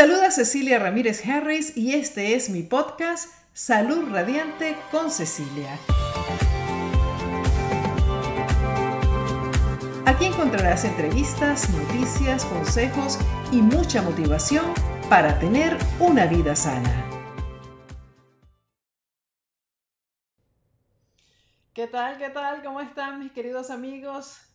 saluda Cecilia Ramírez Harris y este es mi podcast Salud Radiante con Cecilia. Aquí encontrarás entrevistas, noticias, consejos y mucha motivación para tener una vida sana. ¿Qué tal? ¿Qué tal? ¿Cómo están mis queridos amigos?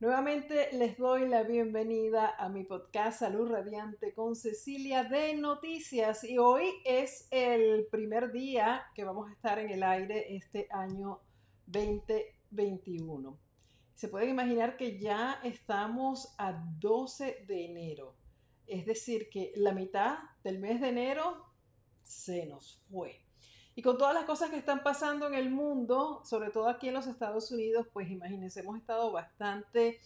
Nuevamente les doy la bienvenida a mi podcast Salud Radiante con Cecilia de Noticias y hoy es el primer día que vamos a estar en el aire este año 2021. Se pueden imaginar que ya estamos a 12 de enero, es decir, que la mitad del mes de enero se nos fue. Y con todas las cosas que están pasando en el mundo, sobre todo aquí en los Estados Unidos, pues imagínense, hemos estado bastante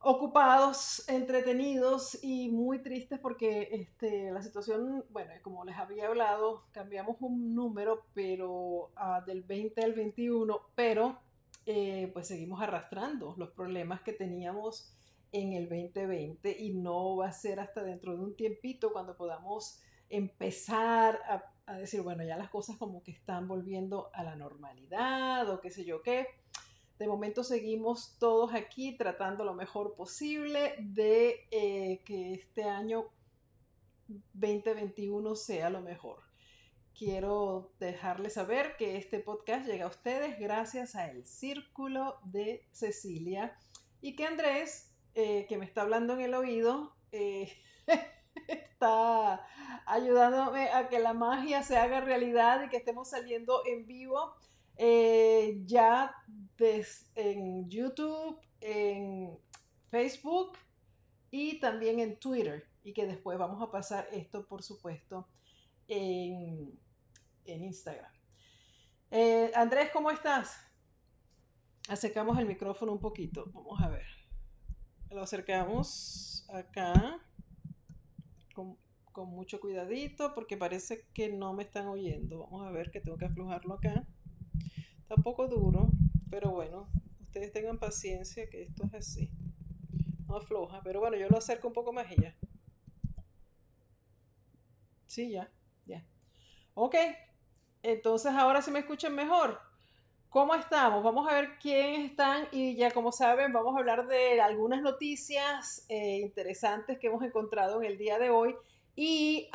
ocupados, entretenidos y muy tristes porque este, la situación, bueno, como les había hablado, cambiamos un número, pero ah, del 20 al 21, pero eh, pues seguimos arrastrando los problemas que teníamos en el 2020 y no va a ser hasta dentro de un tiempito cuando podamos empezar a, decir, bueno, ya las cosas como que están volviendo a la normalidad o qué sé yo qué. De momento seguimos todos aquí tratando lo mejor posible de eh, que este año 2021 sea lo mejor. Quiero dejarles saber que este podcast llega a ustedes gracias a el Círculo de Cecilia y que Andrés, eh, que me está hablando en el oído, eh, está ayudándome a que la magia se haga realidad y que estemos saliendo en vivo eh, ya en YouTube, en Facebook y también en Twitter. Y que después vamos a pasar esto, por supuesto, en, Instagram. Eh, Andrés, ¿cómo estás? Acercamos el micrófono un poquito. Vamos a ver. Lo acercamos acá con, mucho cuidadito porque parece que no me están oyendo. Vamos a ver que tengo que aflojarlo acá. Está un poco duro, pero bueno, ustedes tengan paciencia que esto es así. No afloja, pero bueno, yo lo acerco un poco más y ya. Sí, ya, ya. Ok, entonces ahora sí me escuchan mejor. ¿Cómo estamos? Vamos a ver quién están y ya como saben vamos a hablar de algunas noticias eh, interesantes que hemos encontrado en el día de hoy y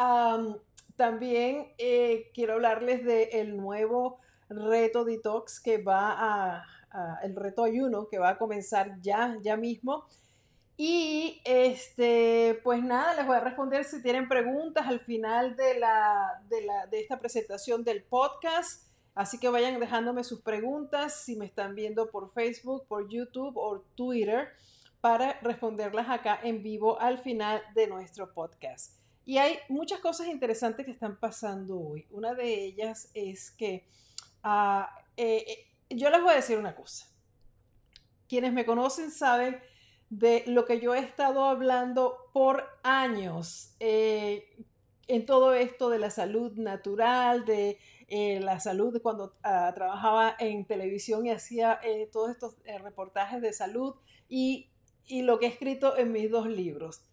también eh, quiero hablarles del el nuevo reto detox que va a, el reto ayuno que va a comenzar ya, ya mismo. Y este, pues nada, les voy a responder si tienen preguntas al final de, la, de, la, de esta presentación del podcast. Así que vayan dejándome sus preguntas si me están viendo por Facebook, por YouTube o Twitter para responderlas acá en vivo al final de nuestro podcast. Y hay muchas cosas interesantes que están pasando hoy. Una de ellas es que Ah, eh, eh, yo les voy a decir una cosa. Quienes me conocen saben de lo que yo he estado hablando por años eh, en todo esto de la salud natural, de la salud cuando ah, trabajaba en televisión y hacía todos estos reportajes de salud y, y lo que he escrito en mis dos libros.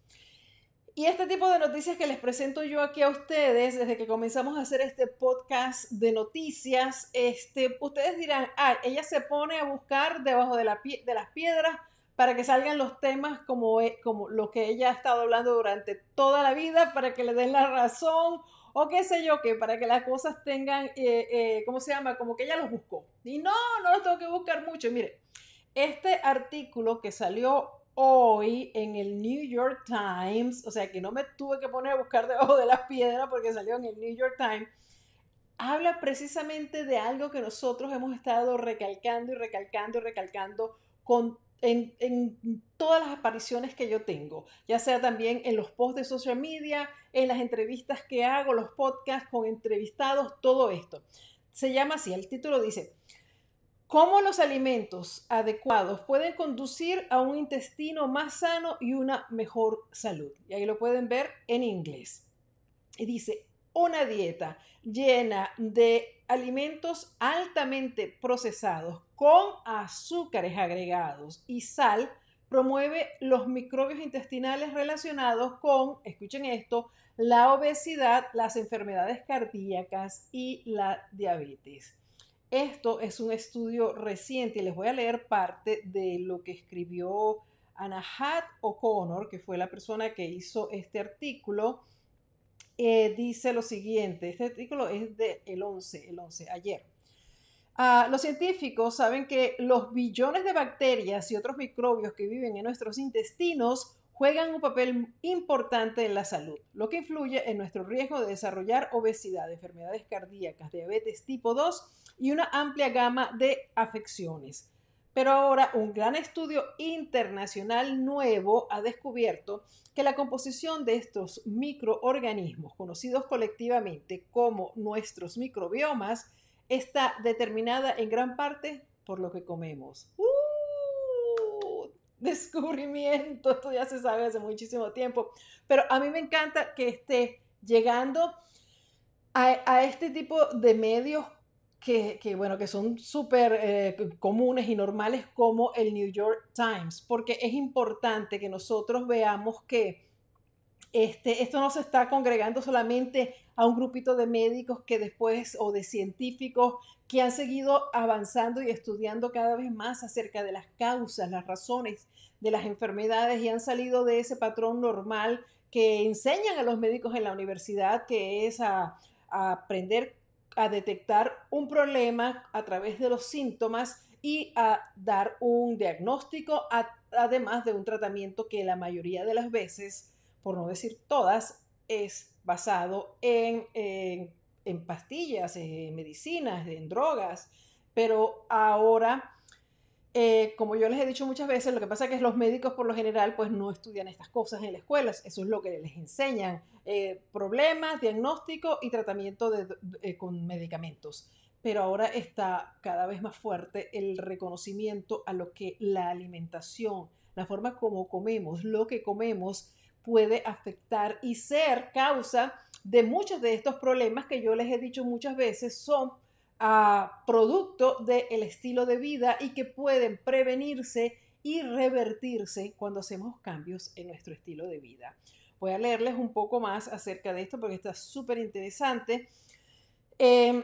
Y este tipo de noticias que les presento yo aquí a ustedes, desde que comenzamos a hacer este podcast de noticias, este, ustedes dirán, ah, ella se pone a buscar debajo de, la, de las piedras para que salgan los temas como, e, como lo que ella ha estado hablando durante toda la vida, para que le den la razón o qué sé yo, que para que las cosas tengan, eh, eh, ¿cómo se llama? Como que ella los buscó. Y no, no los tengo que buscar mucho. Mire, este artículo que salió hoy en el New York Times, o sea que no me tuve que poner a buscar debajo de las piedras porque salió en el New York Times, habla precisamente de algo que nosotros hemos estado recalcando y recalcando y recalcando con, en, en, todas las apariciones que yo tengo, ya sea también en los posts de social media, en las entrevistas que hago, los podcasts con entrevistados, todo esto. Se llama así, el título dice, cómo los alimentos adecuados pueden conducir a un intestino más sano y una mejor salud. Y ahí lo pueden ver en inglés. Y dice, una dieta llena de alimentos altamente procesados con azúcares agregados y sal promueve los microbios intestinales relacionados con, escuchen esto, la obesidad, las enfermedades cardíacas y la diabetes. Esto es un estudio reciente y les voy a leer parte de lo que escribió Anahat O'Connor, que fue la persona que hizo este artículo. Eh, dice lo siguiente, este artículo es del el 11, el 11, ayer. Ah, los científicos saben que los billones de bacterias y otros microbios que viven en nuestros intestinos juegan un papel importante en la salud, lo que influye en nuestro riesgo de desarrollar obesidad, enfermedades cardíacas, diabetes tipo 2 y una amplia gama de afecciones. Pero ahora un gran estudio internacional nuevo ha descubierto que la composición de estos microorganismos, conocidos colectivamente como nuestros microbiomas, está determinada en gran parte por lo que comemos. ¡Uh! Descubrimiento, esto ya se sabe hace muchísimo tiempo, pero a mí me encanta que esté llegando a, este tipo de medios que, bueno, que son súper eh, comunes y normales como el New York Times, porque es importante que nosotros veamos que este, esto no se está congregando solamente a un grupito de médicos que después o de científicos que han seguido avanzando y estudiando cada vez más acerca de las causas, las razones de las enfermedades y han salido de ese patrón normal que enseñan a los médicos en la universidad, que es a, aprender a detectar un problema a través de los síntomas y a dar un diagnóstico, además de un tratamiento que la mayoría de las veces, por no decir todas, es basado en, en, pastillas, en medicinas, en drogas, pero ahora, eh, como yo les he dicho muchas veces, lo que pasa es que los médicos por lo general pues no estudian estas cosas en las escuelas, eso es lo que les enseñan, eh, problemas, diagnóstico y tratamiento de, con medicamentos. Pero ahora está cada vez más fuerte el reconocimiento a lo que la alimentación, la forma como comemos, lo que comemos, puede afectar y ser causa de muchos de estos problemas que yo les he dicho muchas veces son ah, producto del estilo de vida y que pueden prevenirse y revertirse cuando hacemos cambios en nuestro estilo de vida. Voy a leerles un poco más acerca de esto porque está súper interesante. Em,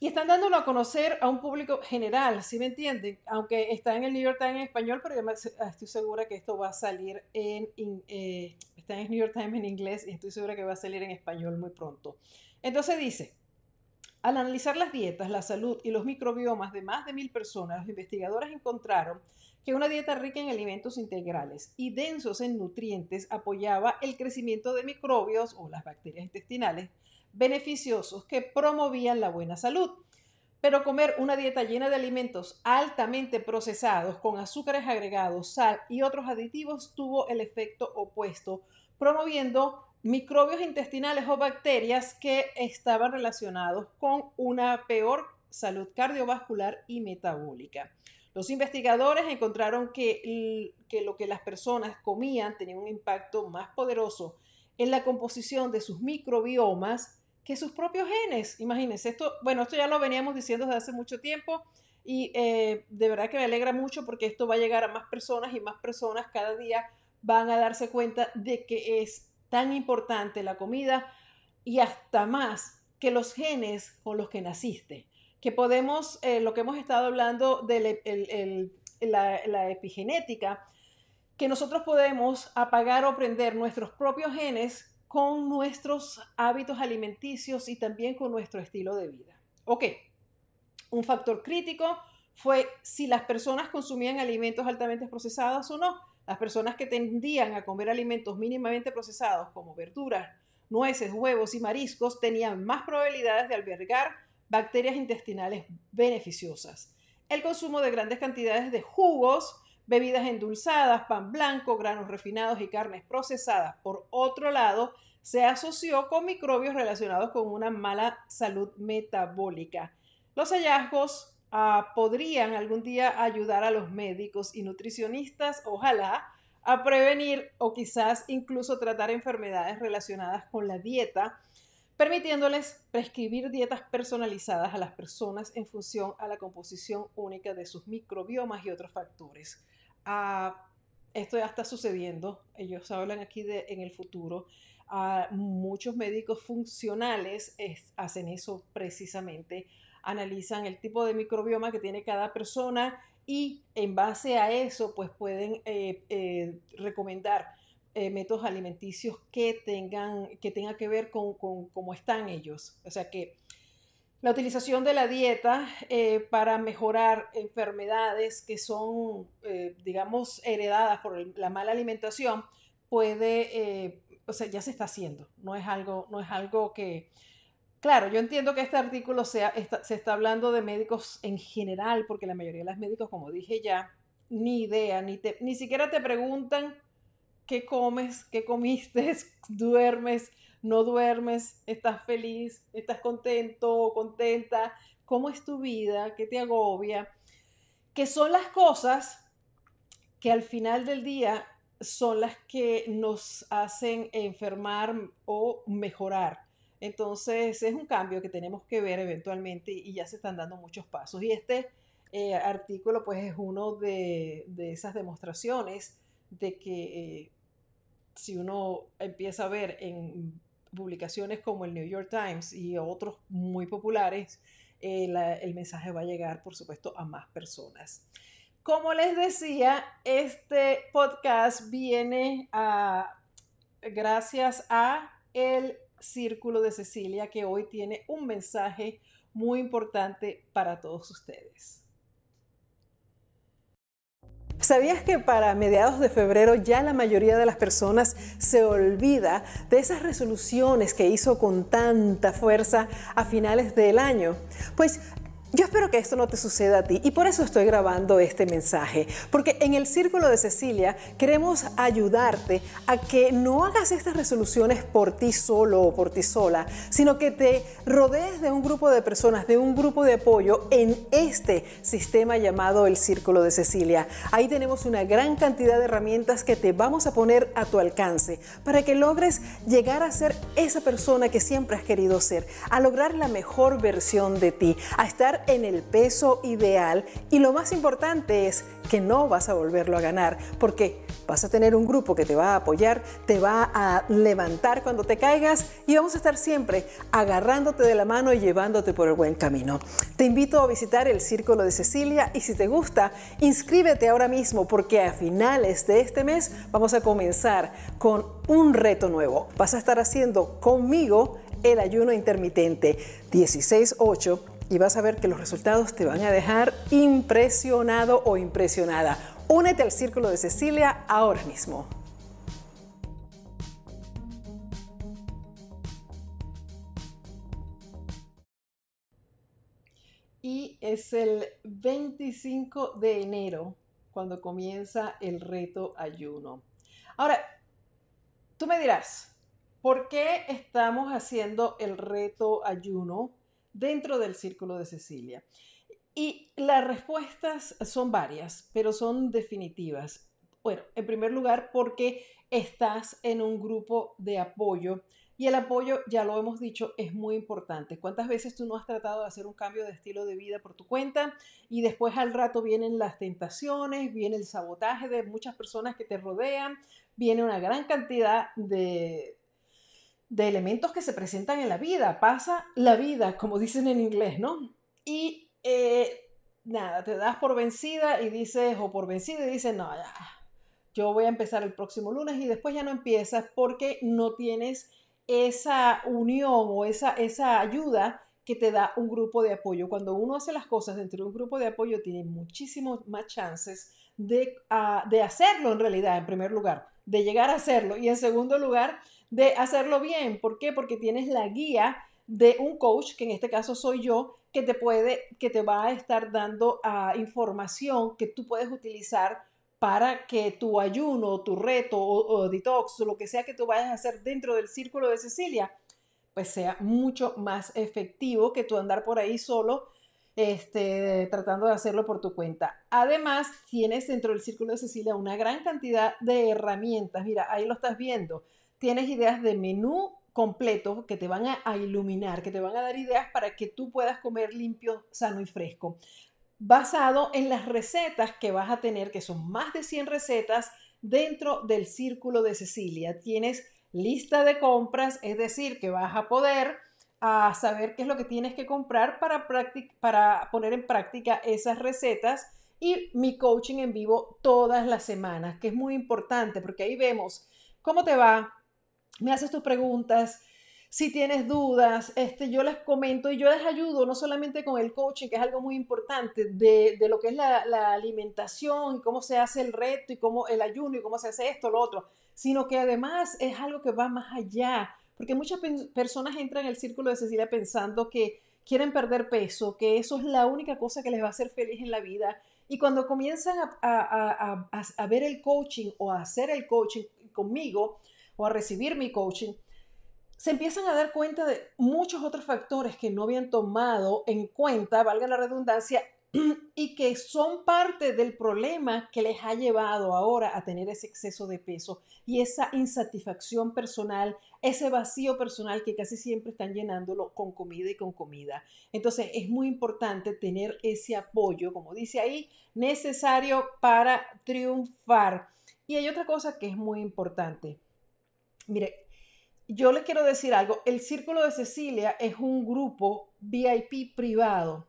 y están dándolo a conocer a un público general, ¿sí me entienden? Aunque está en el New York Times en español, pero yo estoy segura que esto va a salir en, eh, está en el New York Times en inglés y estoy segura que va a salir en español muy pronto. Entonces dice, al analizar las dietas, la salud y los microbiomas de más de mil personas, los investigadores encontraron que una dieta rica en alimentos integrales y densos en nutrientes apoyaba el crecimiento de microbios o las bacterias intestinales beneficiosos que promovían la buena salud. Pero comer una dieta llena de alimentos altamente procesados con azúcares agregados, sal y otros aditivos tuvo el efecto opuesto, promoviendo microbios intestinales o bacterias que estaban relacionados con una peor salud cardiovascular y metabólica. Los investigadores encontraron que, que, lo que las personas comían tenía un impacto más poderoso en la composición de sus microbiomas que sus propios genes. Imagínense, esto, bueno, esto ya lo veníamos diciendo desde hace mucho tiempo y eh, de verdad que me alegra mucho porque esto va a llegar a más personas y más personas cada día van a darse cuenta de que es tan importante la comida y hasta más que los genes con los que naciste. Que podemos, eh, lo que hemos estado hablando de la, la epigenética, que nosotros podemos apagar o prender nuestros propios genes con nuestros hábitos alimenticios y también con nuestro estilo de vida. Ok, un factor crítico fue si las personas consumían alimentos altamente procesados o no. Las personas que tendían a comer alimentos mínimamente procesados como verduras, nueces, huevos y mariscos tenían más probabilidades de albergar bacterias intestinales beneficiosas. El consumo de grandes cantidades de jugos, bebidas endulzadas, pan blanco, granos refinados y carnes procesadas. Por otro lado, se asoció con microbios relacionados con una mala salud metabólica. Los hallazgos ah, podrían algún día ayudar a los médicos y nutricionistas, ojalá, a prevenir o quizás incluso tratar enfermedades relacionadas con la dieta, permitiéndoles prescribir dietas personalizadas a las personas en función a la composición única de sus microbiomas y otros factores. Ah, esto ya está sucediendo, ellos hablan aquí de en el futuro, muchos médicos funcionales hacen eso precisamente, analizan el tipo de microbioma que tiene cada persona y en base a eso pues pueden eh, eh, recomendar eh, métodos alimenticios que tengan que, tenga que ver con, con, cómo están ellos. O sea que la utilización de la dieta para mejorar enfermedades que son, digamos, heredadas por la mala alimentación puede o sea, ya se está haciendo, no es algo, no es algo que... Claro, yo entiendo que este artículo sea, se está hablando de médicos en general, porque la mayoría de los médicos, como dije ya, ni idea, ni, te, ni siquiera te preguntan qué comes, qué comiste, duermes, no duermes, estás feliz, estás contento o contenta, cómo es tu vida, qué te agobia, que son las cosas que al final del día son las que nos hacen enfermar o mejorar. Entonces es un cambio que tenemos que ver eventualmente y ya se están dando muchos pasos. Y este eh, artículo pues es uno de, esas demostraciones de que eh, si uno empieza a ver en publicaciones como el New York Times y otros muy populares, eh, el mensaje va a llegar por supuesto a más personas. Como les decía, este podcast viene a, gracias a el Círculo de Cecilia, que hoy tiene un mensaje muy importante para todos ustedes. ¿Sabías que para mediados de febrero ya la mayoría de las personas se olvida de esas resoluciones que hizo con tanta fuerza a finales del año? Pues yo espero que esto no te suceda a ti y por eso estoy grabando este mensaje, porque en el Círculo de Cecilia queremos ayudarte a que no hagas estas resoluciones por ti solo o por ti sola, sino que te rodees de un grupo de personas, de un grupo de apoyo en este sistema llamado el Círculo de Cecilia. Ahí tenemos una gran cantidad de herramientas que te vamos a poner a tu alcance para que logres llegar a ser esa persona que siempre has querido ser, a lograr la mejor versión de ti, a estar en el peso ideal y lo más importante es que no vas a volverlo a ganar porque vas a tener un grupo que te va a apoyar, te va a levantar cuando te caigas y vamos a estar siempre agarrándote de la mano y llevándote por el buen camino. Te invito a visitar el Círculo de Cecilia y si te gusta, inscríbete ahora mismo porque a finales de este mes vamos a comenzar con un reto nuevo. Vas a estar haciendo conmigo el ayuno intermitente 16-8 y vas a ver que los resultados te van a dejar impresionado o impresionada. Únete al Círculo de Cecilia ahora mismo. Y es el 25 de enero cuando comienza el reto ayuno. Ahora, tú me dirás, ¿por qué estamos haciendo el reto ayuno? Dentro del círculo de Cecilia. Y las respuestas son varias, pero son definitivas. Bueno, en primer lugar, porque estás en un grupo de apoyo y el apoyo, ya lo hemos dicho, es muy importante. ¿Cuántas veces tú no has tratado de hacer un cambio de estilo de vida por tu cuenta y después al rato vienen las tentaciones, viene el sabotaje de muchas personas que te rodean, viene una gran cantidad de, de elementos que se presentan en la vida. Pasa la vida, como dicen en inglés, ¿no? Y eh, nada, te das por vencida y dices, o por vencida y dices, no, ya, yo voy a empezar el próximo lunes y después ya no empiezas porque no tienes esa unión o esa, esa ayuda que te da un grupo de apoyo. Cuando uno hace las cosas dentro de un grupo de apoyo, tiene muchísimos más chances de, ah, de hacerlo en realidad, en primer lugar, de llegar a hacerlo. Y en segundo lugar, de hacerlo bien. ¿Por qué? Porque tienes la guía de un coach, que en este caso soy yo, que te puede, que te va a estar dando uh, información que tú puedes utilizar para que tu ayuno, tu reto o, detox o lo que sea que tú vayas a hacer dentro del círculo de Cecilia, pues sea mucho más efectivo que tú andar por ahí solo este, tratando de hacerlo por tu cuenta. Además, tienes dentro del círculo de Cecilia una gran cantidad de herramientas. Mira, ahí lo estás viendo tienes ideas de menú completo que te van a, iluminar, que te van a dar ideas para que tú puedas comer limpio, sano y fresco. Basado en las recetas que vas a tener, que son más de 100 recetas dentro del círculo de Cecilia. Tienes lista de compras, es decir, que vas a poder a saber qué es lo que tienes que comprar para, para poner en práctica esas recetas y mi coaching en vivo todas las semanas, que es muy importante porque ahí vemos cómo te va, me haces tus preguntas, si tienes dudas, este, yo les comento y yo les ayudo no solamente con el coaching, que es algo muy importante, de, lo que es la, alimentación y cómo se hace el reto y cómo el ayuno y cómo se hace esto, lo otro, sino que además es algo que va más allá, porque muchas personas entran en el círculo de Cecilia pensando que quieren perder peso, que eso es la única cosa que les va a hacer feliz en la vida. Y cuando comienzan a, a, a ver el coaching o a hacer el coaching conmigo o a recibir mi coaching, se empiezan a dar cuenta de muchos otros factores que no habían tomado en cuenta, valga la redundancia, y que son parte del problema que les ha llevado ahora a tener ese exceso de peso y esa insatisfacción personal, ese vacío personal que casi siempre están llenándolo con comida y con comida. Entonces es muy importante tener ese apoyo, como dice ahí, necesario para triunfar. Y hay otra cosa que es muy importante. Mire, yo les quiero decir algo, el Círculo de Cecilia es un grupo VIP privado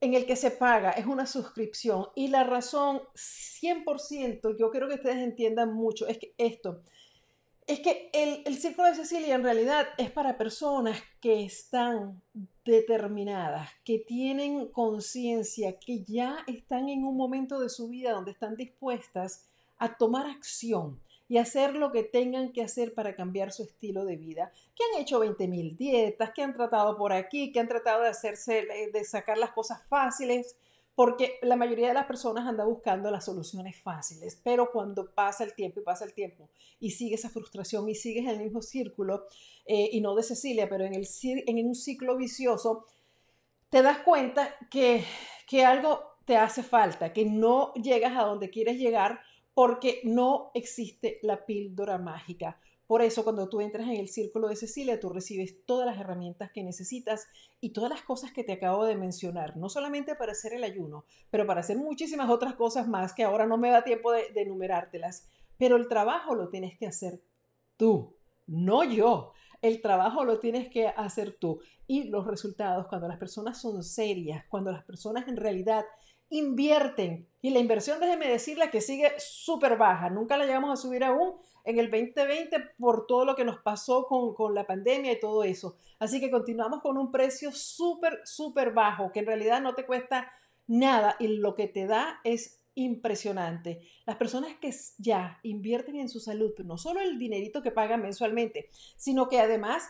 en el que se paga, es una suscripción y la razón 100%, yo quiero que ustedes entiendan mucho, es que esto, es que el, el Círculo de Cecilia en realidad es para personas que están determinadas, que tienen conciencia, que ya están en un momento de su vida donde están dispuestas a tomar acción y hacer lo que tengan que hacer para cambiar su estilo de vida, que han hecho 20.000 dietas, que han tratado por aquí, que han tratado de hacerse, de sacar las cosas fáciles, porque la mayoría de las personas anda buscando las soluciones fáciles, pero cuando pasa el tiempo y pasa el tiempo y sigue esa frustración y sigues en el mismo círculo, eh, y no de Cecilia, pero en, el, en un ciclo vicioso, te das cuenta que, que algo te hace falta, que no llegas a donde quieres llegar porque no existe la píldora mágica. Por eso cuando tú entras en el círculo de Cecilia, tú recibes todas las herramientas que necesitas y todas las cosas que te acabo de mencionar, no solamente para hacer el ayuno, pero para hacer muchísimas otras cosas más que ahora no me da tiempo de, de enumerártelas. Pero el trabajo lo tienes que hacer tú, no yo. El trabajo lo tienes que hacer tú. Y los resultados, cuando las personas son serias, cuando las personas en realidad invierten. Y la inversión, déjeme decirle que sigue súper baja. Nunca la llegamos a subir aún en el 2020 por todo lo que nos pasó con, con la pandemia y todo eso. Así que continuamos con un precio súper, súper bajo, que en realidad no te cuesta nada y lo que te da es impresionante. Las personas que ya invierten en su salud, no solo el dinerito que pagan mensualmente, sino que además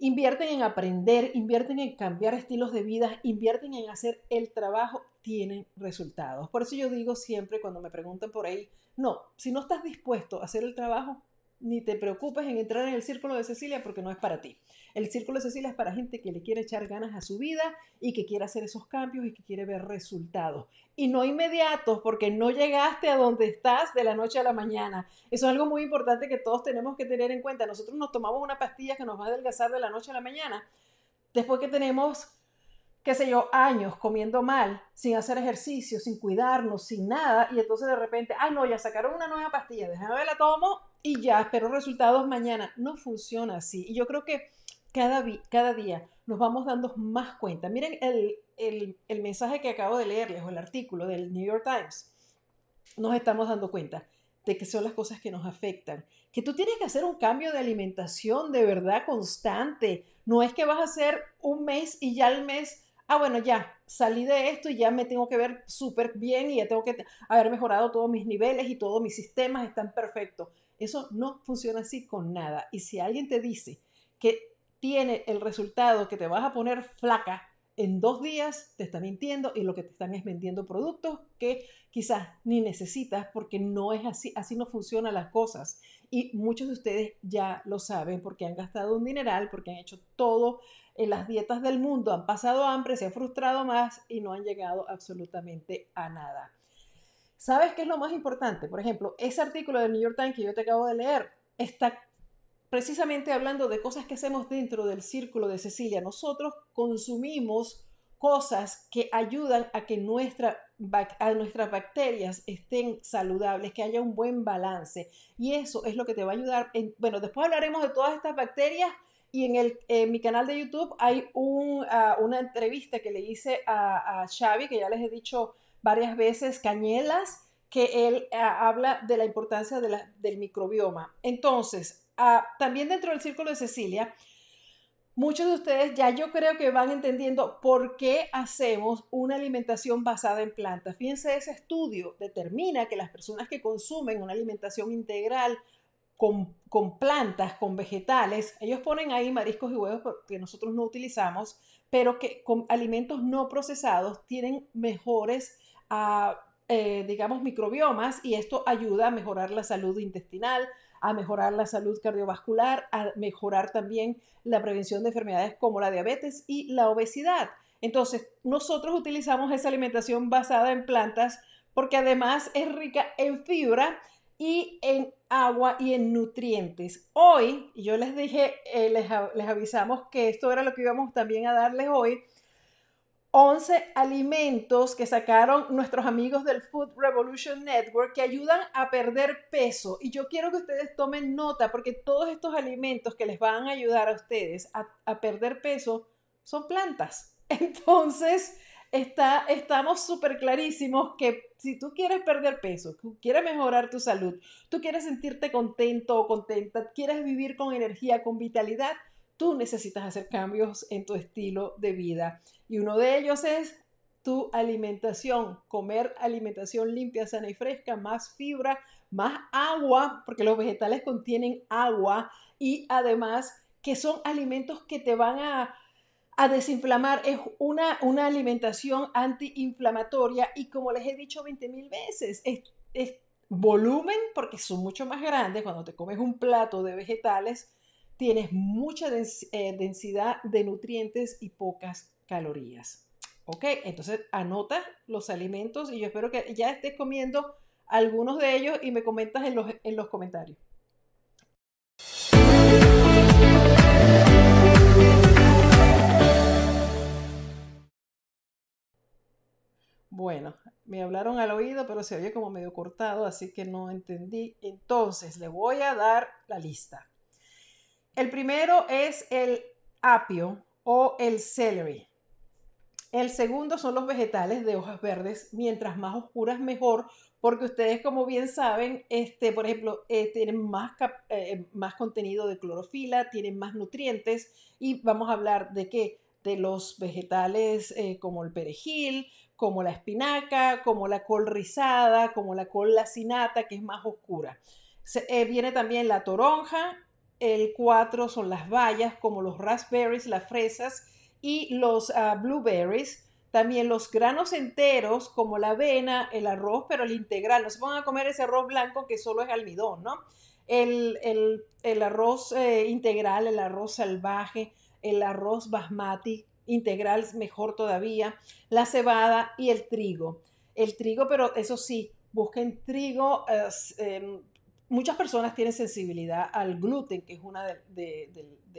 invierten en aprender, invierten en cambiar estilos de vida, invierten en hacer el trabajo, tienen resultados. Por eso yo digo siempre cuando me preguntan por ahí, no, si no estás dispuesto a hacer el trabajo, ni te preocupes en entrar en el círculo de Cecilia porque no es para ti. El círculo de Cecilia es para gente que le quiere echar ganas a su vida y que quiere hacer esos cambios y que quiere ver resultados. Y no inmediatos porque no llegaste a donde estás de la noche a la mañana. Eso es algo muy importante que todos tenemos que tener en cuenta. Nosotros nos tomamos una pastilla que nos va a adelgazar de la noche a la mañana después que tenemos qué sé yo, años comiendo mal, sin hacer ejercicio, sin cuidarnos, sin nada, y entonces de repente, ay no, ya sacaron una nueva pastilla, déjame ver la tomo y ya espero resultados mañana. No funciona así. Y yo creo que cada, cada día nos vamos dando más cuenta. Miren el, el, el mensaje que acabo de leerles o el artículo del New York Times. Nos estamos dando cuenta de que son las cosas que nos afectan. Que tú tienes que hacer un cambio de alimentación de verdad constante. No es que vas a hacer un mes y ya al mes ah, bueno, ya salí de esto y ya me tengo que ver súper bien y ya tengo que haber mejorado todos mis niveles y todos mis sistemas están perfectos. Eso no funciona así con nada. Y si alguien te dice que tiene el resultado que te vas a poner flaca en dos días, te está mintiendo y lo que te están es vendiendo productos que quizás ni necesitas porque no es así, así no funcionan las cosas. Y muchos de ustedes ya lo saben porque han gastado un dineral, porque han hecho todo en las dietas del mundo, han pasado hambre, se han frustrado más y no han llegado absolutamente a nada. ¿Sabes qué es lo más importante? Por ejemplo, ese artículo del New York Times que yo te acabo de leer está precisamente hablando de cosas que hacemos dentro del círculo de Cecilia. Nosotros consumimos cosas que ayudan a que nuestras bacterias estén saludables, que haya un buen balance. Y eso es lo que te va a ayudar. En, bueno, después hablaremos de todas estas bacterias y en, mi canal de YouTube hay ah, una entrevista que le hice a, Xavi, que ya les he dicho varias veces, Cañelas, que él ah, habla de la importancia de del microbioma. Entonces, ah, también dentro del círculo de Cecilia, muchos de ustedes ya yo creo que van entendiendo por qué hacemos una alimentación basada en plantas. Fíjense, ese estudio determina que las personas que consumen una alimentación integral con, con, plantas, con vegetales, ellos ponen ahí mariscos y huevos que nosotros no utilizamos, pero que con alimentos no procesados tienen mejores, uh, eh, digamos, microbiomas y esto ayuda a mejorar la salud intestinal, a mejorar la salud cardiovascular, a mejorar también la prevención de enfermedades como la diabetes y la obesidad. Entonces, nosotros utilizamos esa alimentación basada en plantas porque además es rica en fibra y en agua y en nutrientes. Hoy, yo les dije, eh, les, les avisamos que esto era lo que íbamos también a darles hoy, 11 alimentos que sacaron nuestros amigos del Food Revolution Network que ayudan a perder peso. Y yo quiero que ustedes tomen nota porque todos estos alimentos que les van a ayudar a ustedes a, perder peso son plantas. Entonces, está, estamos súper clarísimos que si tú quieres perder peso, quieres mejorar tu salud, tú quieres sentirte contento o contenta, quieres vivir con energía, con vitalidad, tú necesitas hacer cambios en tu estilo de vida. Y uno de ellos es tu alimentación, comer alimentación limpia, sana y fresca, más fibra, más agua, porque los vegetales contienen agua y además que son alimentos que te van a, desinflamar. Es una, una alimentación antiinflamatoria y como les he dicho 20 mil veces, es, es volumen porque son mucho más grandes cuando te comes un plato de vegetales tienes mucha eh, densidad de nutrientes y pocas calorías. ¿Ok? Entonces anota los alimentos y yo espero que ya estés comiendo algunos de ellos y me comentas en los, en los comentarios. Bueno, me hablaron al oído, pero se oye como medio cortado, así que no entendí. Entonces, le voy a dar la lista. El primero es el apio o el celery. El segundo son los vegetales de hojas verdes, mientras más oscuras mejor, porque ustedes como bien saben, este, por ejemplo, eh, tienen más, eh, más contenido de clorofila, tienen más nutrientes. Y vamos a hablar de qué, de los vegetales eh, como el perejil, como la espinaca, como la col rizada, como la col lacinata, que es más oscura. viene también la toronja, el 4 son las bayas, como los raspberries, las fresas y los ah, blueberries. También los granos enteros, como la avena, el arroz, pero el integral. No se van a comer ese arroz blanco que solo es almidón, ¿no? El, arroz eh, integral, el arroz salvaje, el arroz basmati integral, mejor todavía, la cebada y el trigo. El trigo, pero eso sí, busquen trigo eh, muchas personas tienen sensibilidad al gluten, que es una de,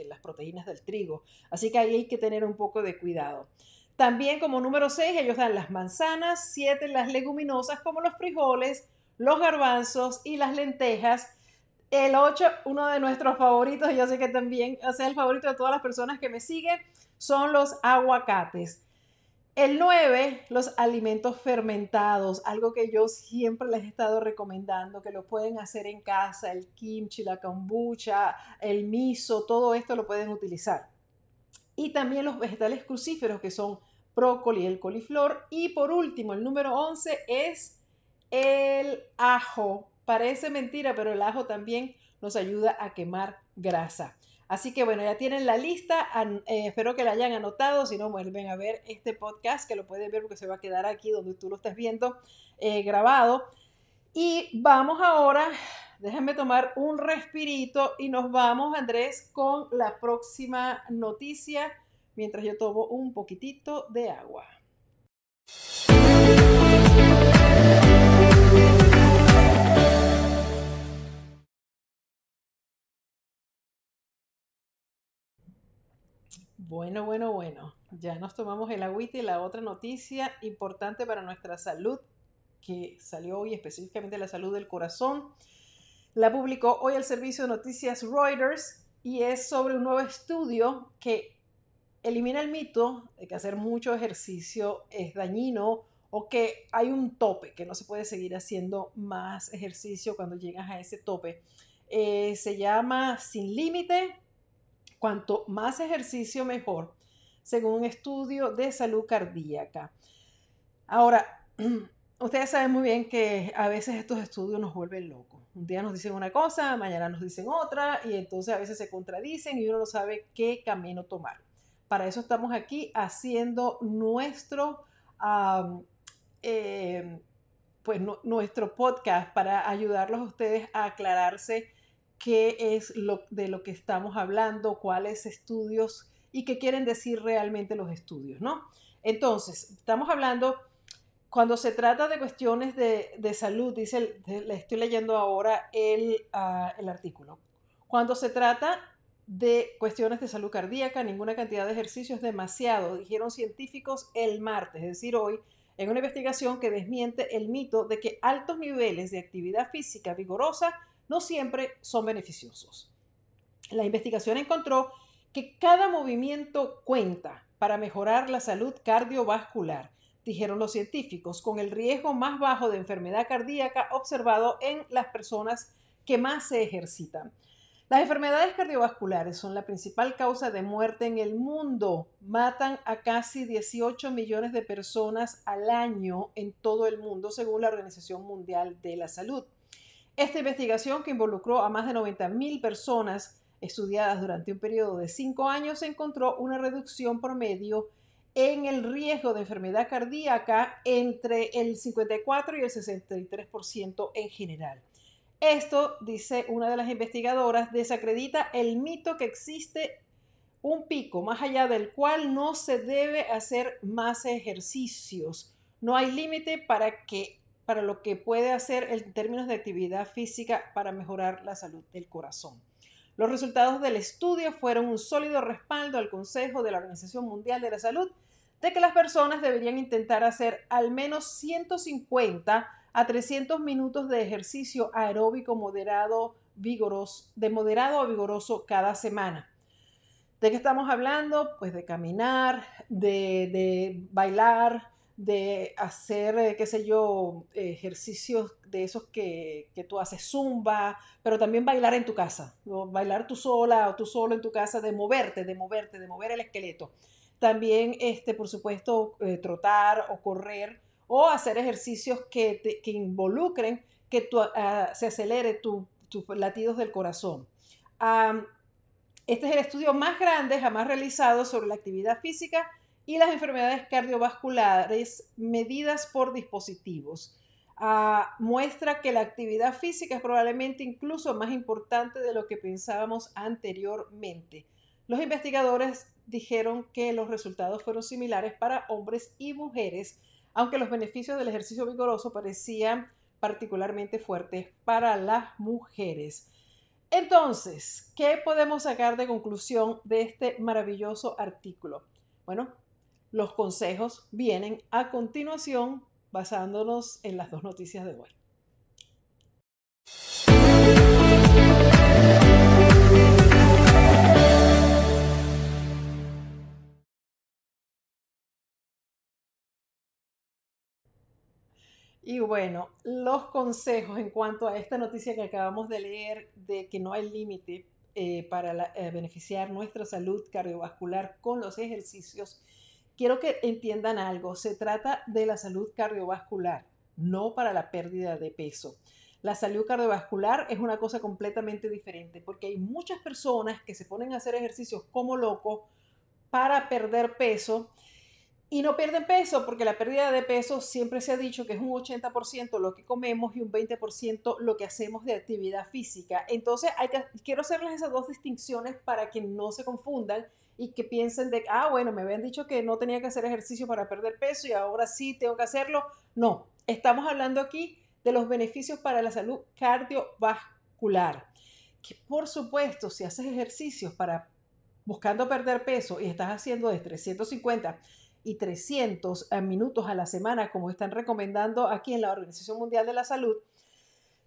las proteínas del trigo. Así que ahí hay que tener un poco de cuidado. También como número 6, ellos dan las manzanas, 7 las leguminosas como los frijoles, los garbanzos y las lentejas. El 8, uno de nuestros favoritos, yo sé que también es el favorito de todas las personas que me siguen, son los aguacates. El 9, los alimentos fermentados, algo que yo siempre les he estado recomendando, que lo pueden hacer en casa, el kimchi, la kombucha, el miso, todo esto lo pueden utilizar. Y también los vegetales crucíferos, que son brócoli, el coliflor. Y por último, el número 11 es el ajo. Parece mentira, pero el ajo también nos ayuda a quemar grasa. Así que bueno, ya tienen la lista, eh, espero que la hayan anotado, si no vuelven a ver este podcast, que lo pueden ver porque se va a quedar aquí donde tú lo estás viendo eh, grabado. Y vamos ahora, déjenme tomar un respirito y nos vamos, Andrés, con la próxima noticia, mientras yo tomo un poquitito de agua. Bueno, bueno, bueno. Ya nos tomamos el agüita y la otra noticia importante para nuestra salud, que salió hoy específicamente la salud del corazón. La publicó hoy el servicio de noticias Reuters y es sobre un nuevo estudio que elimina el mito de que hacer mucho ejercicio es dañino o que hay un tope, que no se puede seguir haciendo más ejercicio cuando llegas a ese tope. Eh, se llama Sin Límite, cuanto más ejercicio mejor, según un estudio de salud cardíaca. Ahora, ustedes saben muy bien que a veces estos estudios nos vuelven locos. Un día nos dicen una cosa, mañana nos dicen otra, y entonces a veces se contradicen y uno no sabe qué camino tomar. Para eso estamos aquí haciendo nuestro eh, pues nuestro podcast para ayudarlos a ustedes a aclararse qué es lo, de lo que estamos hablando, cuáles estudios y qué quieren decir realmente los estudios, ¿no? Entonces, estamos hablando, cuando se trata de cuestiones de, salud, dice, le estoy leyendo ahora el, ah, el artículo, cuando se trata de cuestiones de salud cardíaca, ninguna cantidad de ejercicio es demasiado, dijeron científicos el martes, es decir, hoy, en una investigación que desmiente el mito de que altos niveles de actividad física vigorosa no siempre son beneficiosos. La investigación encontró que cada movimiento cuenta para mejorar la salud cardiovascular, dijeron los científicos, con el riesgo más bajo de enfermedad cardíaca observado en las personas que más se ejercitan. Las enfermedades cardiovasculares son la principal causa de muerte en el mundo. Matan a casi 18 millones de personas al año en todo el mundo, según la Organización Mundial de la Salud. Esta investigación, que involucró a más de 90 mil personas estudiadas durante un periodo de cinco años, encontró una reducción promedio en el riesgo de enfermedad cardíaca entre el 54 y el 63% en general. Esto, dice una de las investigadoras, desacredita el mito que existe un pico más allá del cual no se debe hacer más ejercicios. No hay límite para que para lo que puede hacer en términos de actividad física para mejorar la salud del corazón. Los resultados del estudio fueron un sólido respaldo al Consejo de la Organización Mundial de la Salud de que las personas deberían intentar hacer al menos 150 a 300 minutos de ejercicio aeróbico moderado, vigoroso, de moderado a vigoroso cada semana. ¿De qué estamos hablando? Pues de caminar, de, de bailar, de hacer, eh, qué sé yo, ejercicios de esos que, que, tú haces zumba, pero también bailar en tu casa, bailar tú sola o tú solo en tu casa, de moverte, de moverte, de mover el esqueleto. También, este, por supuesto, eh, trotar o correr o hacer ejercicios que, que involucren que ah, se acelere tus latidos del corazón. este es el estudio más grande jamás realizado sobre la actividad física y las enfermedades cardiovasculares medidas por dispositivos. Ah, muestra que la actividad física es probablemente incluso más importante de lo que pensábamos anteriormente. Los investigadores dijeron que los resultados fueron similares para hombres y mujeres aunque los beneficios del ejercicio vigoroso parecían particularmente fuertes para las mujeres. Entonces, ¿qué podemos sacar de conclusión de este maravilloso artículo? Bueno, los consejos vienen a continuación basándonos en las dos noticias de hoy. Y bueno, los consejos en cuanto a esta noticia que acabamos de leer de que no hay límite eh, para eh, beneficiar nuestra salud cardiovascular con los ejercicios, quiero que entiendan algo. Se trata de la salud cardiovascular, no para la pérdida de peso. La salud cardiovascular es una cosa completamente diferente porque hay muchas personas que se ponen a hacer ejercicios como locos para perder peso y no pierden peso porque la pérdida de peso siempre se ha dicho que es un 80% lo que comemos y un 20% lo que hacemos de actividad física. Entonces, hay que, quiero hacerles esas dos distinciones para que no se confundan y que piensen de, ah, bueno, me habían dicho que no tenía que hacer ejercicio para perder peso y ahora sí tengo que hacerlo. No, estamos hablando aquí de los beneficios para la salud cardiovascular. Que por supuesto, si haces ejercicios para buscando perder peso y estás haciendo de 350 y 300 eh, minutos a la semana, como están recomendando aquí en la Organización Mundial de la Salud,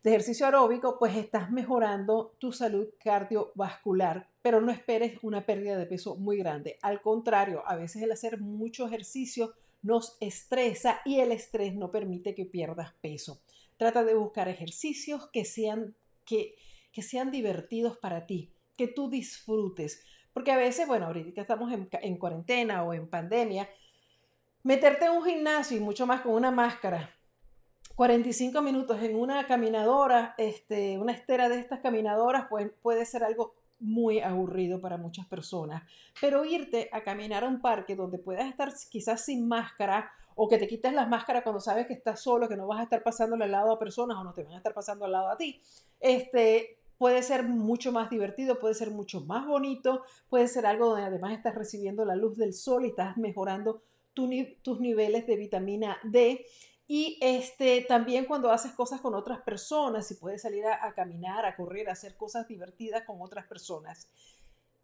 de ejercicio aeróbico, pues estás mejorando tu salud cardiovascular, pero no esperes una pérdida de peso muy grande. Al contrario, a veces el hacer mucho ejercicio nos estresa y el estrés no permite que pierdas peso. Trata de buscar ejercicios que sean, que, que sean divertidos para ti, que tú disfrutes. Porque a veces, bueno, ahorita estamos en, en cuarentena o en pandemia, meterte en un gimnasio y mucho más con una máscara 45 minutos en una caminadora, este, una estera de estas caminadoras, pues puede ser algo muy aburrido para muchas personas. Pero irte a caminar a un parque donde puedas estar quizás sin máscara o que te quites las máscaras cuando sabes que estás solo, que no vas a estar pasando al lado a personas o no te van a estar pasando al lado a ti, este, puede ser mucho más divertido, puede ser mucho más bonito, puede ser algo donde además estás recibiendo la luz del sol y estás mejorando tus niveles de vitamina D y este, también cuando haces cosas con otras personas, si puedes salir a, caminar, a correr, a hacer cosas divertidas con otras personas.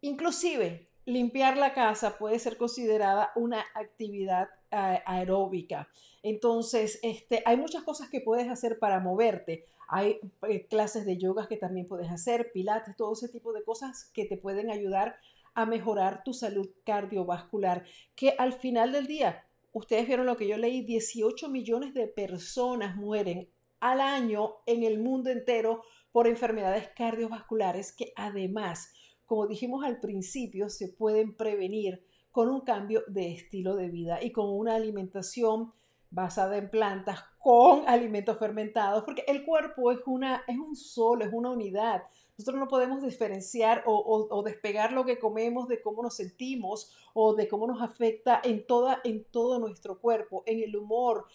Inclusive, limpiar la casa puede ser considerada una actividad aeróbica. Entonces, este, hay muchas cosas que puedes hacer para moverte. Hay eh, clases de yoga que también puedes hacer, pilates, todo ese tipo de cosas que te pueden ayudar a mejorar tu salud cardiovascular, que al final del día ustedes vieron lo que yo leí, 18 millones de personas mueren al año en el mundo entero por enfermedades cardiovasculares que además, como dijimos al principio, se pueden prevenir con un cambio de estilo de vida y con una alimentación basada en plantas con alimentos fermentados, porque el cuerpo es, una, es un solo, es una unidad. Nosotros no podemos diferenciar o, despegar lo que comemos de cómo nos sentimos o de cómo nos afecta en, toda, en todo nuestro cuerpo, en el humor.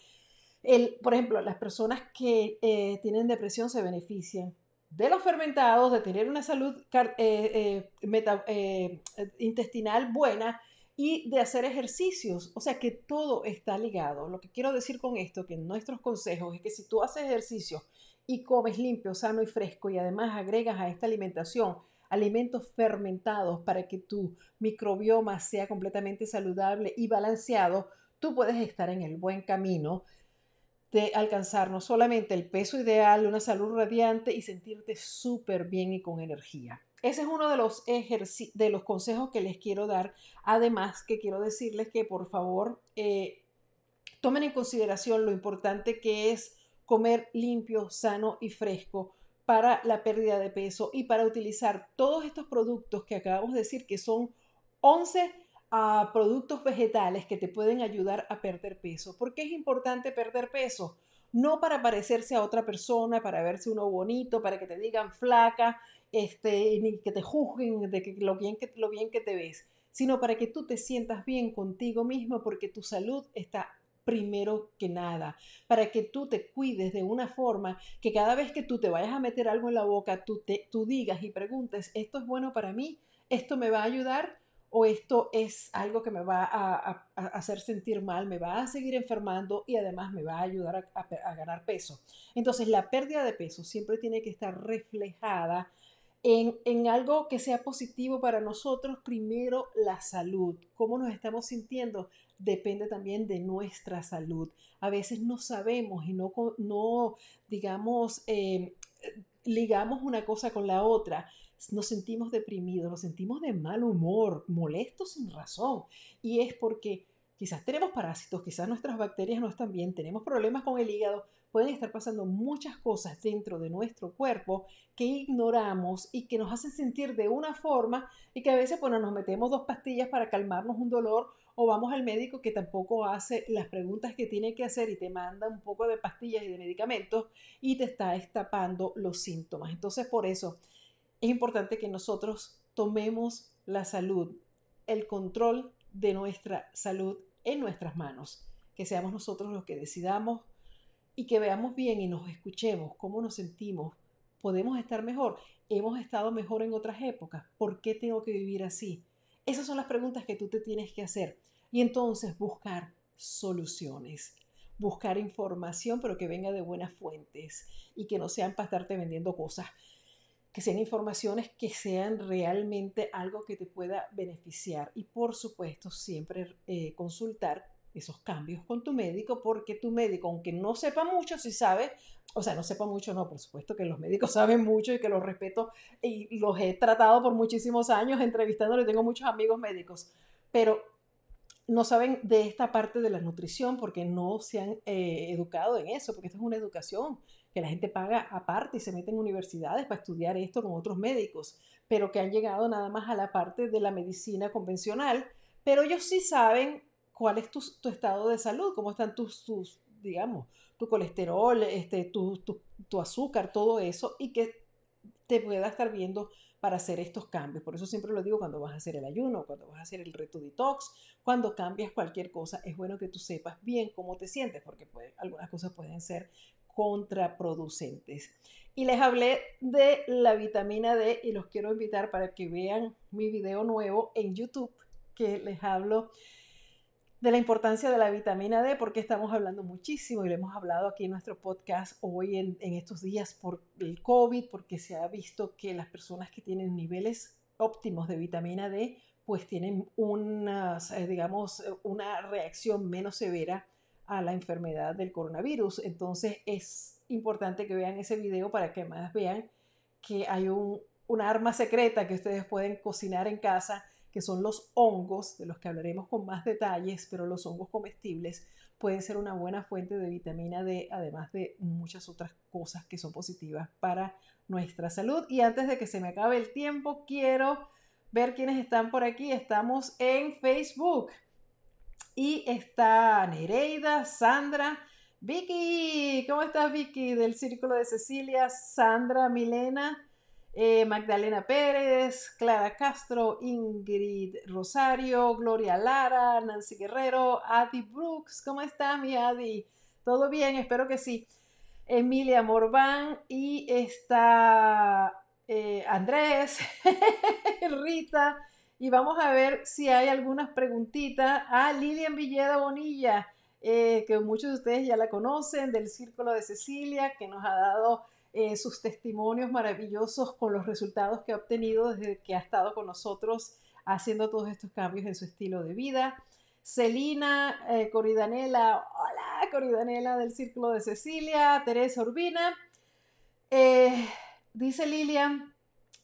El, por ejemplo, las personas que eh, tienen depresión se benefician de los fermentados, de tener una salud eh, eh, intestinal buena y de hacer ejercicios. O sea que todo está ligado. Lo que quiero decir con esto, que nuestros consejos es que si tú haces ejercicio y comes limpio, sano y fresco y además agregas a esta alimentación alimentos fermentados para que tu microbioma sea completamente saludable y balanceado, tú puedes estar en el buen camino de alcanzar no solamente el peso ideal, una salud radiante y sentirte súper bien y con energía. Ese es uno de los, de los consejos que les quiero dar. Además, que quiero decirles que por favor eh, tomen en consideración lo importante que es comer limpio, sano y fresco para la pérdida de peso y para utilizar todos estos productos que acabamos de decir que son 11 ah, productos vegetales que te pueden ayudar a perder peso. ¿Por qué es importante perder peso? No para parecerse a otra persona, para verse uno bonito, para que te digan flaca, este, ni que te juzguen de que lo, bien que lo bien que te ves, sino para que tú te sientas bien contigo mismo porque tu salud está primero que nada, para que tú te cuides de una forma que cada vez que tú te vayas a meter algo en la boca, tú, te, tú digas y preguntes, ¿esto es bueno para mí? ¿Esto me va a ayudar? ¿O esto es algo que me va a, hacer sentir mal, me va a seguir enfermando y además me va a ayudar a ganar peso? Entonces la pérdida de peso siempre tiene que estar reflejada en, algo que sea positivo para nosotros, primero la salud. ¿Cómo nos estamos sintiendo? Depende también de nuestra salud. A veces no sabemos y no, no digamos, eh, ligamos una cosa con la otra. Nos sentimos deprimidos, nos sentimos de mal humor, molestos sin razón. Y es porque quizás tenemos parásitos, quizás nuestras bacterias no están bien, tenemos problemas con el hígado, pueden estar pasando muchas cosas dentro de nuestro cuerpo que ignoramos y que nos hacen sentir de una forma y que a veces, bueno, nos metemos dos pastillas para calmarnos un dolor o vamos al médico que tampoco hace las preguntas que tiene que hacer y te manda un poco de pastillas y de medicamentos y te está estapando los síntomas. Entonces, por eso es importante que nosotros tomemos la salud, el control de nuestra salud en nuestras manos, que seamos nosotros los que decidamos y que veamos bien y nos escuchemos cómo nos sentimos, podemos estar mejor. Hemos estado mejor en otras épocas. ¿Por qué tengo que vivir así? Esas son las preguntas que tú te tienes que hacer. Y entonces buscar soluciones. Buscar información, pero que venga de buenas fuentes y que no sean para estarte vendiendo cosas. que sean informaciones que sean realmente algo que te pueda beneficiar. Y por supuesto, siempre eh, consultar esos cambios con tu médico, porque tu médico, aunque no sepa mucho, si sabe, o sea, no sepa mucho, no, por supuesto que los médicos saben mucho y que los respeto y los he tratado por muchísimos años entrevistándolo tengo muchos amigos médicos, pero no saben de esta parte de la nutrición porque no se han eh, educado en eso, porque esto es una educación que la gente paga aparte y se mete en universidades para estudiar esto con otros médicos, pero que han llegado nada más a la parte de la medicina convencional, pero ellos sí saben cuál es tu, estado de salud, cómo están tus, digamos, tu colesterol, este, tu, tu, azúcar, todo eso, y que te pueda estar viendo para hacer estos cambios. Por eso siempre lo digo cuando vas a hacer el ayuno, cuando vas a hacer el reto detox, cuando cambias cualquier cosa, es bueno que tú sepas bien cómo te sientes, porque algunas cosas pueden ser contraproducentes. Y les hablé de la vitamina D y los quiero invitar para que vean mi video nuevo en YouTube que les hablo de la importancia de la vitamina D, porque estamos hablando muchísimo y lo hemos hablado aquí en nuestro podcast hoy en, estos días por el COVID, porque se ha visto que las personas que tienen niveles óptimos de vitamina D, pues tienen una, eh, digamos, una reacción menos severa a la enfermedad del coronavirus. Entonces es importante que vean ese video para que más vean que hay un, una arma secreta que ustedes pueden cocinar en casa que son los hongos, de los que hablaremos con más detalles, pero los hongos comestibles pueden ser una buena fuente de vitamina D, además de muchas otras cosas que son positivas para nuestra salud. Y antes de que se me acabe el tiempo, quiero ver quiénes están por aquí. Estamos en Facebook. Y está Nereida, Sandra, Vicky. ¿Cómo estás, Vicky? Del Círculo de Cecilia, Sandra, Milena. Eh, Magdalena Pérez, Clara Castro, Ingrid Rosario, Gloria Lara, Nancy Guerrero, Adi Brooks. ¿Cómo está mi Adi? ¿Todo bien? Espero que sí. Emilia Morván y está eh, Andrés, Rita. Y vamos a ver si hay algunas preguntitas. a Lilian Villeda Bonilla, eh, que muchos de ustedes ya la conocen, del Círculo de Cecilia, que nos ha dado eh, sus testimonios maravillosos con los resultados que ha obtenido desde que ha estado con nosotros haciendo todos estos cambios en su estilo de vida. Celina eh, Coridanela, hola Coridanela del Círculo de Cecilia, Teresa Urbina. Eh, dice Lilian,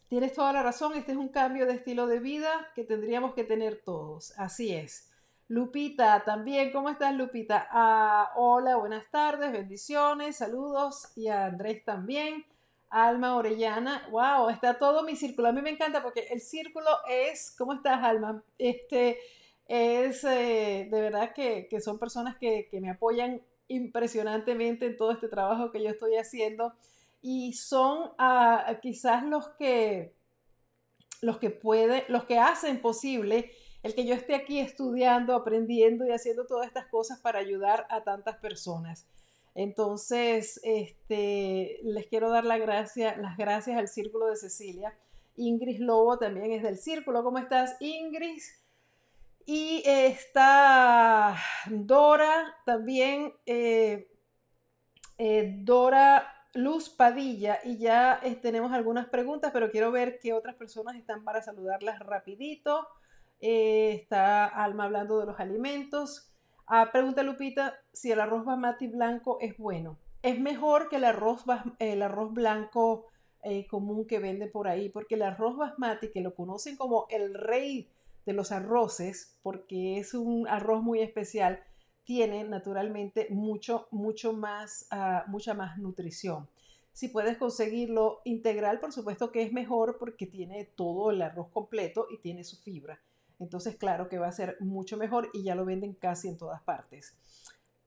tienes toda la razón, este es un cambio de estilo de vida que tendríamos que tener todos, así es. Lupita, también, ¿cómo estás Lupita? Ah, hola, buenas tardes, bendiciones, saludos y a Andrés también. Alma Orellana, wow, está todo mi círculo. A mí me encanta porque el círculo es, ¿cómo estás Alma? Este es eh, de verdad que, son personas que, me apoyan impresionantemente en todo este trabajo que yo estoy haciendo y son ah, quizás los que los que pueden, los que hacen posible el que yo esté aquí estudiando, aprendiendo y haciendo todas estas cosas para ayudar a tantas personas. Entonces, este, les quiero dar las gracias al Círculo de Cecilia. Ingrid Lobo también es del Círculo. ¿Cómo estás, Ingrid? Y está Dora también, eh, eh, Dora Luz Padilla. Y ya eh, tenemos algunas preguntas, pero quiero ver qué otras personas están para saludarlas rapidito. Eh, está Alma hablando de los alimentos. Ah, pregunta Lupita si el arroz basmati blanco es bueno. Es mejor que el arroz, el arroz blanco eh, común que vende por ahí, porque el arroz basmati, que lo conocen como el rey de los arroces, porque es un arroz muy especial, tiene naturalmente mucho, mucho más, ah, mucha más nutrición. Si puedes conseguirlo integral, por supuesto que es mejor porque tiene todo el arroz completo y tiene su fibra. Entonces, claro que va a ser mucho mejor y ya lo venden casi en todas partes.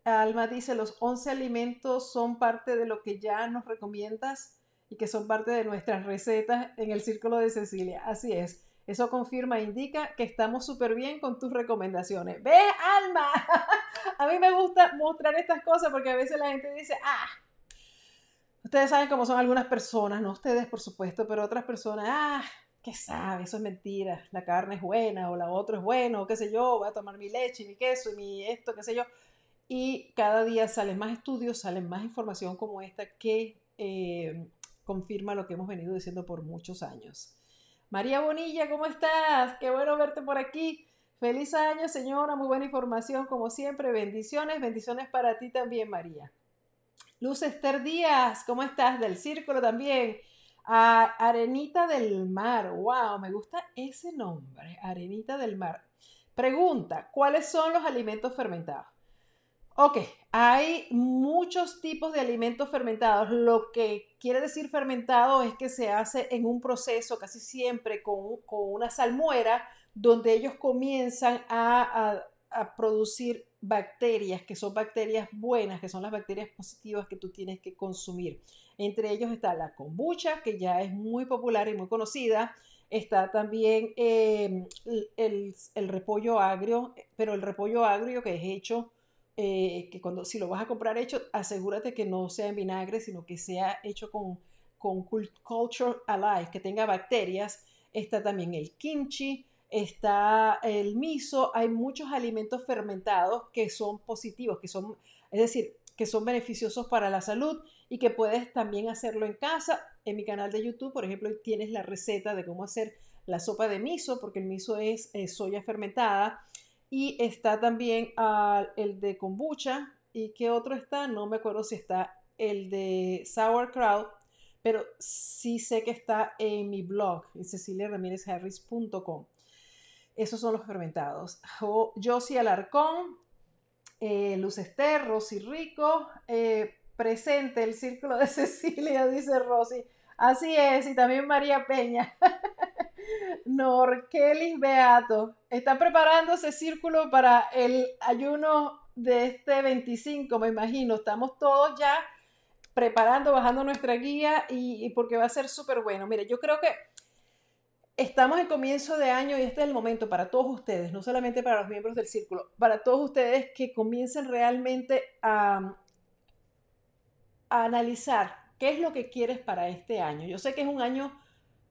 Alma dice, los 11 alimentos son parte de lo que ya nos recomiendas y que son parte de nuestras recetas en el Círculo de Cecilia. Así es. Eso confirma, e indica que estamos súper bien con tus recomendaciones. ¡Ve, Alma! a mí me gusta mostrar estas cosas porque a veces la gente dice, ah, ustedes saben cómo son algunas personas, no ustedes por supuesto, pero otras personas, ah, ¿qué sabe? Eso es mentira. La carne es buena o la otra es buena o qué sé yo, voy a tomar mi leche mi queso y mi esto, qué sé yo. Y cada día salen más estudios, salen más información como esta que eh, confirma lo que hemos venido diciendo por muchos años. María Bonilla, ¿cómo estás? Qué bueno verte por aquí. Feliz año, señora. Muy buena información, como siempre. Bendiciones, bendiciones para ti también, María. Luz Esther Díaz, ¿cómo estás? Del círculo también. Arenita del Mar. Wow, me gusta ese nombre. Arenita del Mar. Pregunta, ¿cuáles son los alimentos fermentados? Ok, hay muchos tipos de alimentos fermentados. Lo que quiere decir fermentado es que se hace en un proceso casi siempre con, una salmuera donde ellos comienzan a, producir bacterias, que son bacterias buenas, que son las bacterias positivas que tú tienes que consumir. Entre ellos está la kombucha, que ya es muy popular y muy conocida. Está también eh, el, el repollo agrio, pero el repollo agrio que es hecho eh, que cuando si lo vas a comprar hecho, asegúrate que no sea en vinagre, sino que sea hecho con, con Culture Alive, que tenga bacterias. Está también el kimchi, está el miso, hay muchos alimentos fermentados que son positivos, que son, es decir, que son beneficiosos para la salud y que puedes también hacerlo en casa. En mi canal de YouTube, por ejemplo, tienes la receta de cómo hacer la sopa de miso, porque el miso es soya fermentada y está también ah, el de kombucha. ¿Y qué otro está? No me acuerdo si está el de sauerkraut, pero sí sé que está en mi blog, en ceciliaramirezharris.com. Esos son los fermentados. Josie Alarcón, eh, Luz Esther, Rosy Rico, eh, presente el círculo de Cecilia, dice Rosy. Así es, y también María Peña. Norkelis Beato está preparando ese círculo para el ayuno de este 25, me imagino. Estamos todos ya preparando, bajando nuestra guía y, porque va a ser súper bueno. Mire, yo creo que estamos en comienzo de año y este es el momento para todos ustedes, no solamente para los miembros del círculo, para todos ustedes que comiencen realmente a, analizar qué es lo que quieres para este año. Yo sé que es un año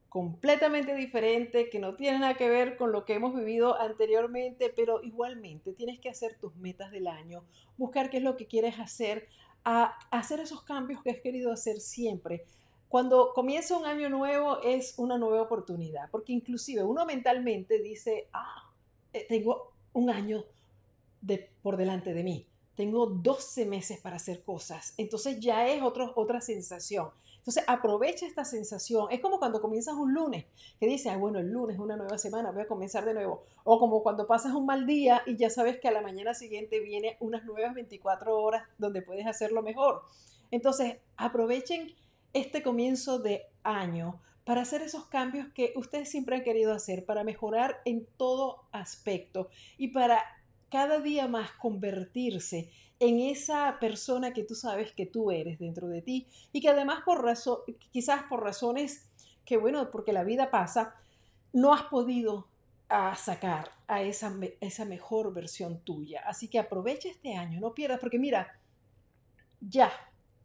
completamente diferente, que no tiene nada que ver con lo que hemos vivido anteriormente, pero igualmente tienes que hacer tus metas del año, buscar qué es lo que quieres hacer, a hacer esos cambios que has querido hacer siempre. Cuando comienza un año nuevo es una nueva oportunidad, porque inclusive uno mentalmente dice, ah, eh, tengo un año de, por delante de mí, tengo 12 meses para hacer cosas, entonces ya es otro, otra sensación. Entonces, aprovecha esta sensación. Es como cuando comienzas un lunes, que dices, bueno, el lunes es una nueva semana, voy a comenzar de nuevo. O como cuando pasas un mal día y ya sabes que a la mañana siguiente viene unas nuevas 24 horas donde puedes hacerlo mejor. Entonces, aprovechen este comienzo de año para hacer esos cambios que ustedes siempre han querido hacer, para mejorar en todo aspecto y para cada día más convertirse en esa persona que tú sabes que tú eres dentro de ti y que además por quizás por razones que bueno, porque la vida pasa, no has podido a sacar a esa, esa mejor versión tuya. Así que aprovecha este año, no pierdas, porque mira, ya,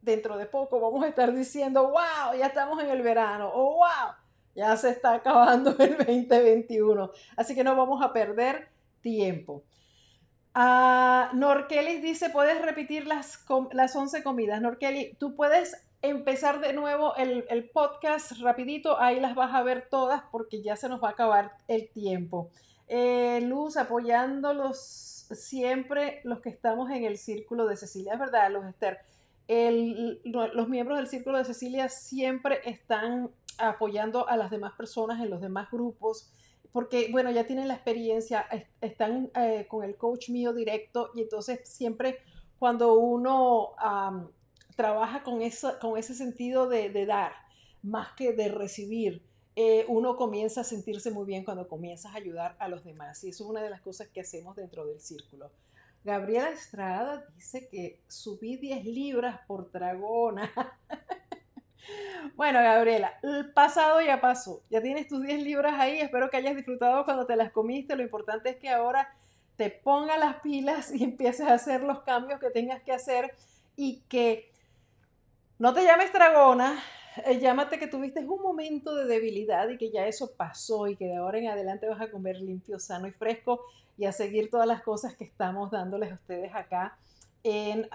dentro de poco vamos a estar diciendo, wow, ya estamos en el verano, o wow, ya se está acabando el 2021. Así que no vamos a perder tiempo. Uh, Norkelis dice, puedes repetir las, las 11 comidas. Norkeli, tú puedes empezar de nuevo el, el, podcast rapidito, ahí las vas a ver todas porque ya se nos va a acabar el tiempo. Eh, Luz, apoyándolos siempre los que estamos en el círculo de Cecilia, es verdad, Luz Esther. Los miembros del círculo de Cecilia siempre están apoyando a las demás personas en los demás grupos porque, bueno, ya tienen la experiencia, están eh, con el coach mío directo y entonces siempre cuando uno trabaja con, eso, con ese sentido de, dar, más que de recibir, eh, uno comienza a sentirse muy bien cuando comienzas a ayudar a los demás. Y eso es una de las cosas que hacemos dentro del círculo. Gabriela Estrada dice que subí 10 libras por dragona. Bueno, Gabriela, el pasado ya pasó. Ya tienes tus 10 libras ahí. Espero que hayas disfrutado cuando te las comiste. Lo importante es que ahora te pongas las pilas y empieces a hacer los cambios que tengas que hacer y que no te llames dragona, eh, llámate que tuviste un momento de debilidad y que ya eso pasó y que de ahora en adelante vas a comer limpio, sano y fresco y a seguir todas las cosas que estamos dándoles a ustedes acá en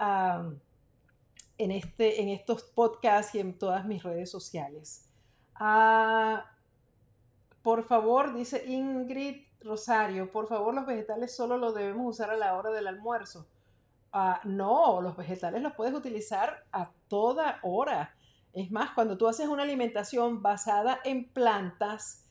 en, este, en estos podcasts y en todas mis redes sociales. Ah, por favor, dice Ingrid Rosario, por favor, los vegetales solo los debemos usar a la hora del almuerzo. Ah, no, los vegetales los puedes utilizar a toda hora. Es más, cuando tú haces una alimentación basada en plantas,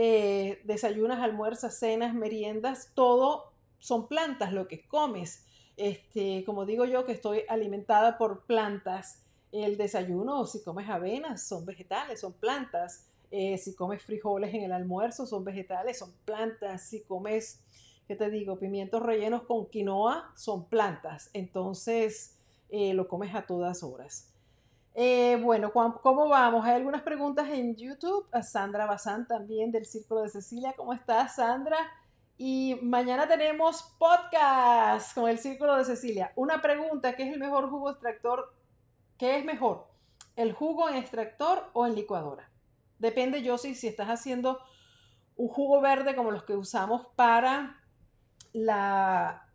eh, desayunas, almuerzas, cenas, meriendas, todo son plantas lo que comes. Este, como digo yo, que estoy alimentada por plantas. El desayuno, si comes avenas, son vegetales, son plantas. Eh, si comes frijoles en el almuerzo, son vegetales, son plantas. Si comes, ¿qué te digo? Pimientos rellenos con quinoa, son plantas. Entonces, eh, lo comes a todas horas. Eh, bueno, ¿cómo vamos? Hay algunas preguntas en YouTube. A Sandra Bazán también del Círculo de Cecilia. ¿Cómo estás, Sandra? Y mañana tenemos podcast con el Círculo de Cecilia. Una pregunta, ¿qué es el mejor jugo extractor? ¿Qué es mejor? ¿El jugo en extractor o en licuadora? Depende yo si, si estás haciendo un jugo verde como los que usamos para la,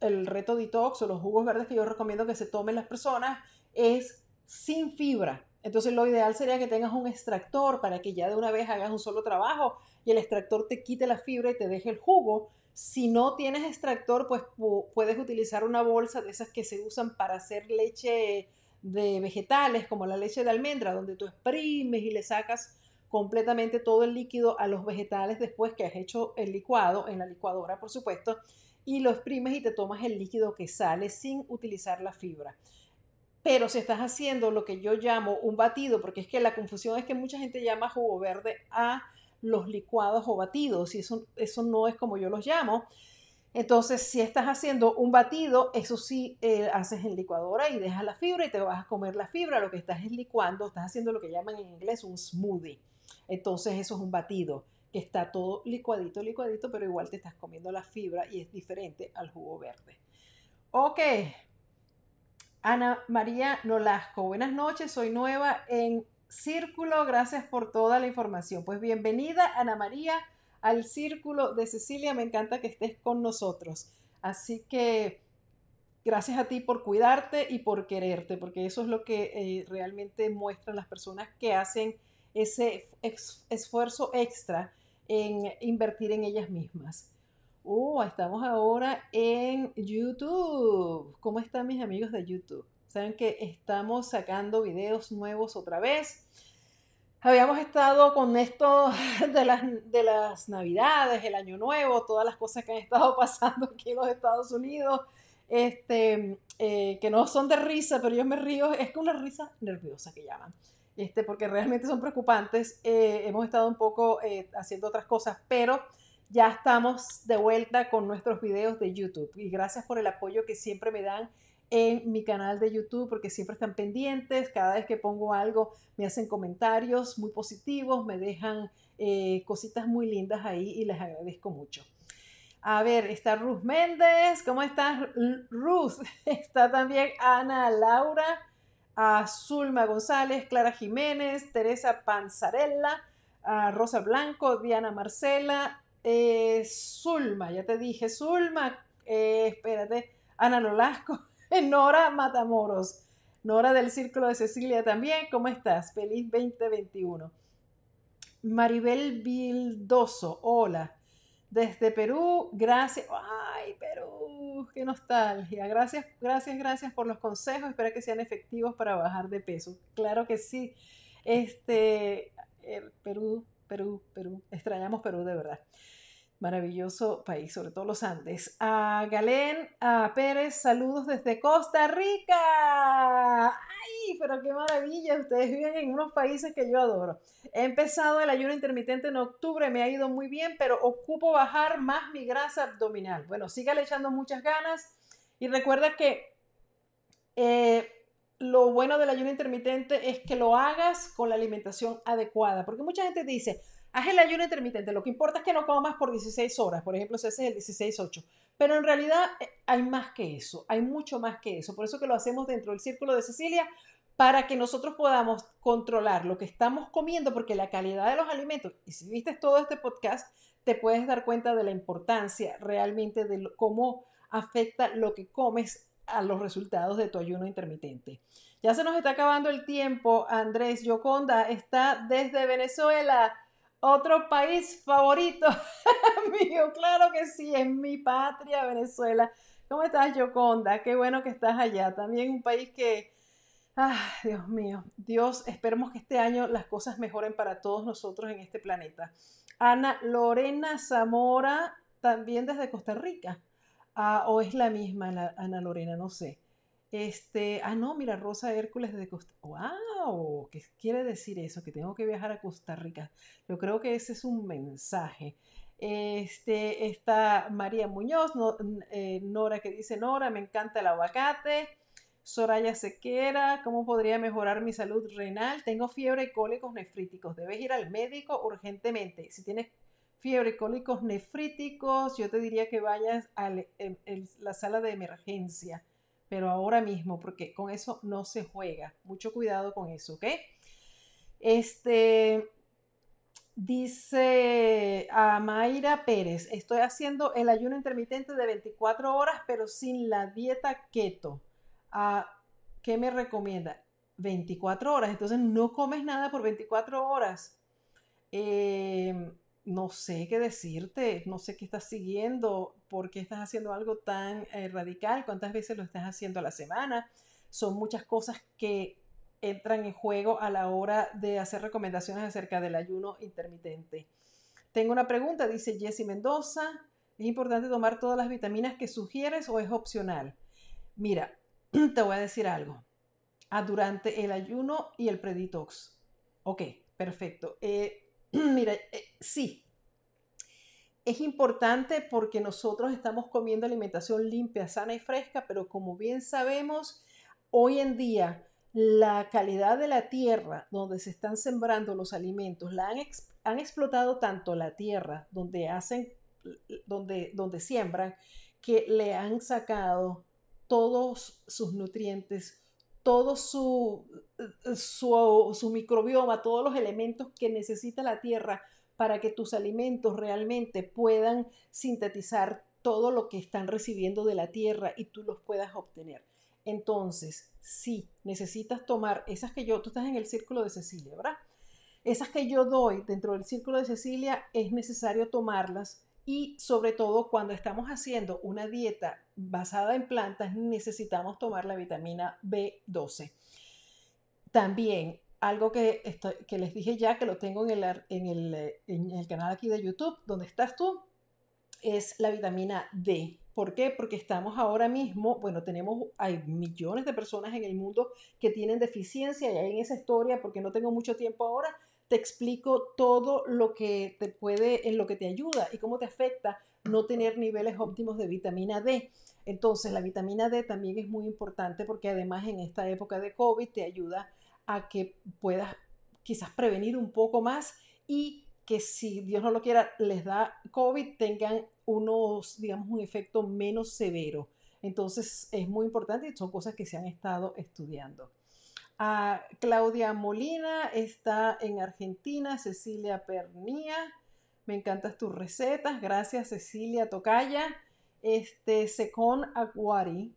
el reto detox o los jugos verdes que yo recomiendo que se tomen las personas es sin fibra. Entonces lo ideal sería que tengas un extractor para que ya de una vez hagas un solo trabajo y el extractor te quite la fibra y te deje el jugo. Si no tienes extractor, pues puedes utilizar una bolsa de esas que se usan para hacer leche de vegetales, como la leche de almendra, donde tú exprimes y le sacas completamente todo el líquido a los vegetales después que has hecho el licuado, en la licuadora, por supuesto, y lo exprimes y te tomas el líquido que sale sin utilizar la fibra. Pero si estás haciendo lo que yo llamo un batido, porque es que la confusión es que mucha gente llama jugo verde a los licuados o batidos, y eso, eso no es como yo los llamo. Entonces, si estás haciendo un batido, eso sí eh, haces en licuadora y dejas la fibra y te vas a comer la fibra. Lo que estás es licuando, estás haciendo lo que llaman en inglés un smoothie. Entonces, eso es un batido, que está todo licuadito, licuadito, pero igual te estás comiendo la fibra y es diferente al jugo verde. Ok. Ana María Nolasco, buenas noches, soy nueva en Círculo, gracias por toda la información. Pues bienvenida, Ana María, al Círculo de Cecilia. Me encanta que estés con nosotros. Así que gracias a ti por cuidarte y por quererte, porque eso es lo que eh, realmente muestran las personas que hacen ese esfuerzo extra en invertir en ellas mismas. Oh, estamos ahora en YouTube. ¿Cómo están mis amigos de YouTube? Saben que estamos sacando videos nuevos otra vez. Habíamos estado con esto de las, de las navidades, el año nuevo, todas las cosas que han estado pasando aquí en los Estados Unidos, este, eh, que no son de risa, pero yo me río, es que una risa nerviosa que llaman, este, porque realmente son preocupantes. Eh, hemos estado un poco eh, haciendo otras cosas, pero ya estamos de vuelta con nuestros videos de YouTube y gracias por el apoyo que siempre me dan en mi canal de YouTube porque siempre están pendientes. Cada vez que pongo algo me hacen comentarios muy positivos, me dejan eh, cositas muy lindas ahí y les agradezco mucho. A ver, está Ruth Méndez. ¿Cómo estás, Ruth? Está también Ana Laura, Zulma González, Clara Jiménez, Teresa Panzarella, Rosa Blanco, Diana Marcela, eh, Zulma, ya te dije, Zulma, eh, espérate, Ana Lolasco, Nora Matamoros. Nora del Círculo de Cecilia también, ¿cómo estás? Feliz 2021. Maribel Bildoso, hola. Desde Perú, gracias. Ay, Perú, qué nostalgia. Gracias, gracias, gracias por los consejos. Espero que sean efectivos para bajar de peso. Claro que sí. Este, eh, Perú, Perú, Perú. Extrañamos Perú de verdad maravilloso país, sobre todo los Andes. A Galén, a Pérez, saludos desde Costa Rica. ¡Ay, pero qué maravilla! Ustedes viven en unos países que yo adoro. He empezado el ayuno intermitente en octubre, me ha ido muy bien, pero ocupo bajar más mi grasa abdominal. Bueno, sígale echando muchas ganas y recuerda que eh, lo bueno del ayuno intermitente es que lo hagas con la alimentación adecuada, porque mucha gente dice, Haz el ayuno intermitente. Lo que importa es que no comas por 16 horas. Por ejemplo, si ese es el 16-8. Pero en realidad eh, hay más que eso. Hay mucho más que eso. Por eso que lo hacemos dentro del círculo de Cecilia para que nosotros podamos controlar lo que estamos comiendo, porque la calidad de los alimentos, y si viste todo este podcast, te puedes dar cuenta de la importancia realmente de cómo afecta lo que comes a los resultados de tu ayuno intermitente. Ya se nos está acabando el tiempo. Andrés Yoconda está desde Venezuela, otro país favorito mío. Claro que sí, es mi patria, Venezuela. ¿Cómo estás, Yoconda? Qué bueno que estás allá. También un país que, ah, Dios mío, Dios, esperemos que este año las cosas mejoren para todos nosotros en este planeta. Ana Lorena Zamora, también desde Costa Rica. Ah, o es la misma Ana Lorena, no sé. Este, ah, no, mira, Rosa Hércules de Costa ¡Wow! ¿Qué quiere decir eso? Que tengo que viajar a Costa Rica. Yo creo que ese es un mensaje. Este, está María Muñoz, eh, Nora que dice, Nora, me encanta el aguacate. Soraya Sequera, ¿cómo podría mejorar mi salud renal? Tengo fiebre y cólicos nefríticos. Debes ir al médico urgentemente. Si tienes fiebre y cólicos nefríticos, yo te diría que vayas a la sala de emergencia pero ahora mismo, porque con eso no se juega. Mucho cuidado con eso, ¿ok? Este, dice a Mayra Pérez, estoy haciendo el ayuno intermitente de 24 horas, pero sin la dieta keto. Ah, ¿Qué me recomienda? 24 horas, entonces no comes nada por 24 horas. Eh, no sé qué decirte, no sé qué estás siguiendo, por qué estás haciendo algo tan eh, radical, cuántas veces lo estás haciendo a la semana. Son muchas cosas que entran en juego a la hora de hacer recomendaciones acerca del ayuno intermitente. Tengo una pregunta, dice Jessie Mendoza. ¿Es importante tomar todas las vitaminas que sugieres o es opcional? Mira, te voy a decir algo. Ah, durante el ayuno y el preditox. Ok, perfecto. Eh, Mira, eh, sí, es importante porque nosotros estamos comiendo alimentación limpia, sana y fresca, pero como bien sabemos, hoy en día la calidad de la tierra donde se están sembrando los alimentos, la han, han explotado tanto la tierra donde hacen, donde, donde siembran, que le han sacado todos sus nutrientes, todo su, su, microbioma, todos los elementos que necesita la tierra para que tus alimentos realmente puedan sintetizar todo lo que están recibiendo de la tierra y tú los puedas obtener. Entonces, sí, necesitas tomar esas que yo, tú estás en el círculo de Cecilia, ¿verdad? Esas que yo doy dentro del círculo de Cecilia es necesario tomarlas y sobre todo cuando estamos haciendo una dieta basada en plantas necesitamos tomar la vitamina B12. También algo que, que les dije ya, que lo tengo en el, en, el, en el canal aquí de YouTube, donde estás tú, es la vitamina D. ¿Por qué? Porque estamos ahora mismo, bueno, tenemos, hay millones de personas en el mundo que tienen deficiencia y hay en esa historia, porque no tengo mucho tiempo ahora, te explico todo lo que te puede, en lo que te ayuda y cómo te afecta no tener niveles óptimos de vitamina D. Entonces, la vitamina D también es muy importante porque además en esta época de COVID te ayuda a que puedas quizás prevenir un poco más y que si Dios no lo quiera les da COVID tengan unos, digamos, un efecto menos severo. Entonces, es muy importante y son cosas que se han estado estudiando. Claudia Molina está en Argentina, Cecilia Pernía, me encantan tus recetas, gracias Cecilia Tocaya, este, Secon Aguari,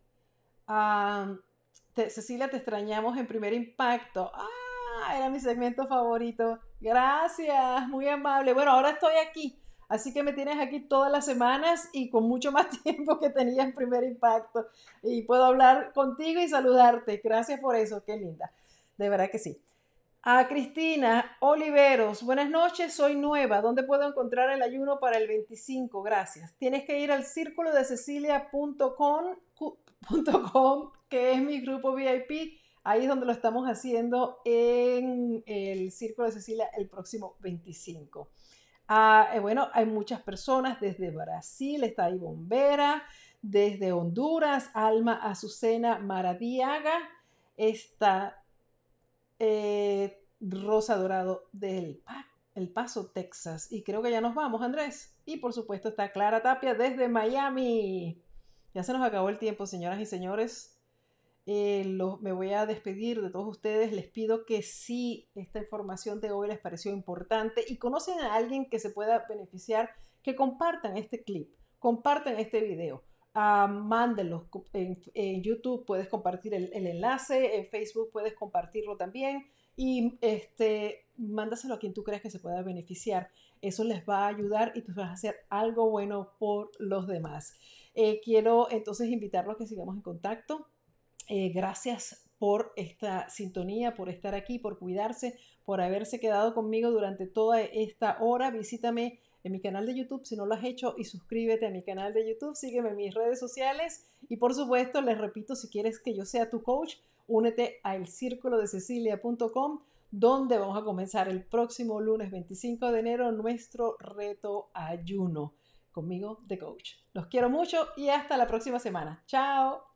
Cecilia te extrañamos en primer impacto, ah, era mi segmento favorito, gracias, muy amable, bueno, ahora estoy aquí. Así que me tienes aquí todas las semanas y con mucho más tiempo que tenía en primer impacto. Y puedo hablar contigo y saludarte. Gracias por eso, qué linda. De verdad que sí. A Cristina Oliveros, buenas noches, soy nueva. ¿Dónde puedo encontrar el ayuno para el 25? Gracias. Tienes que ir al círculo de cecilia.com, que es mi grupo VIP. Ahí es donde lo estamos haciendo en el círculo de Cecilia el próximo 25. Ah, eh, bueno, hay muchas personas desde Brasil, está ahí Bombera, desde Honduras, Alma Azucena Maradiaga, está eh, Rosa Dorado del El Paso, Texas. Y creo que ya nos vamos, Andrés. Y por supuesto está Clara Tapia desde Miami. Ya se nos acabó el tiempo, señoras y señores. Eh, me voy a despedir de todos ustedes. Les pido que si esta información de hoy les pareció importante y conocen a alguien que se pueda beneficiar, que compartan este clip, compartan este video. uh, mándenlos. En, YouTube puedes compartir el, enlace, en Facebook puedes compartirlo también y este, mándaselo a quien tú creas que se pueda beneficiar. Eso les va a ayudar y tú vas a hacer algo bueno por los demás. Eh, quiero entonces invitarlos a que sigamos en contacto. Eh, gracias por esta sintonía, por estar aquí, por cuidarse, por haberse quedado conmigo durante toda esta hora. Visítame en mi canal de YouTube si no lo has hecho y suscríbete a mi canal de YouTube, sígueme en mis redes sociales y por supuesto les repito, si quieres que yo sea tu coach, únete a elcirculodececilia.com donde vamos a comenzar el próximo lunes 25 de enero nuestro reto ayuno conmigo de coach. Los quiero mucho y hasta la próxima semana. Chao.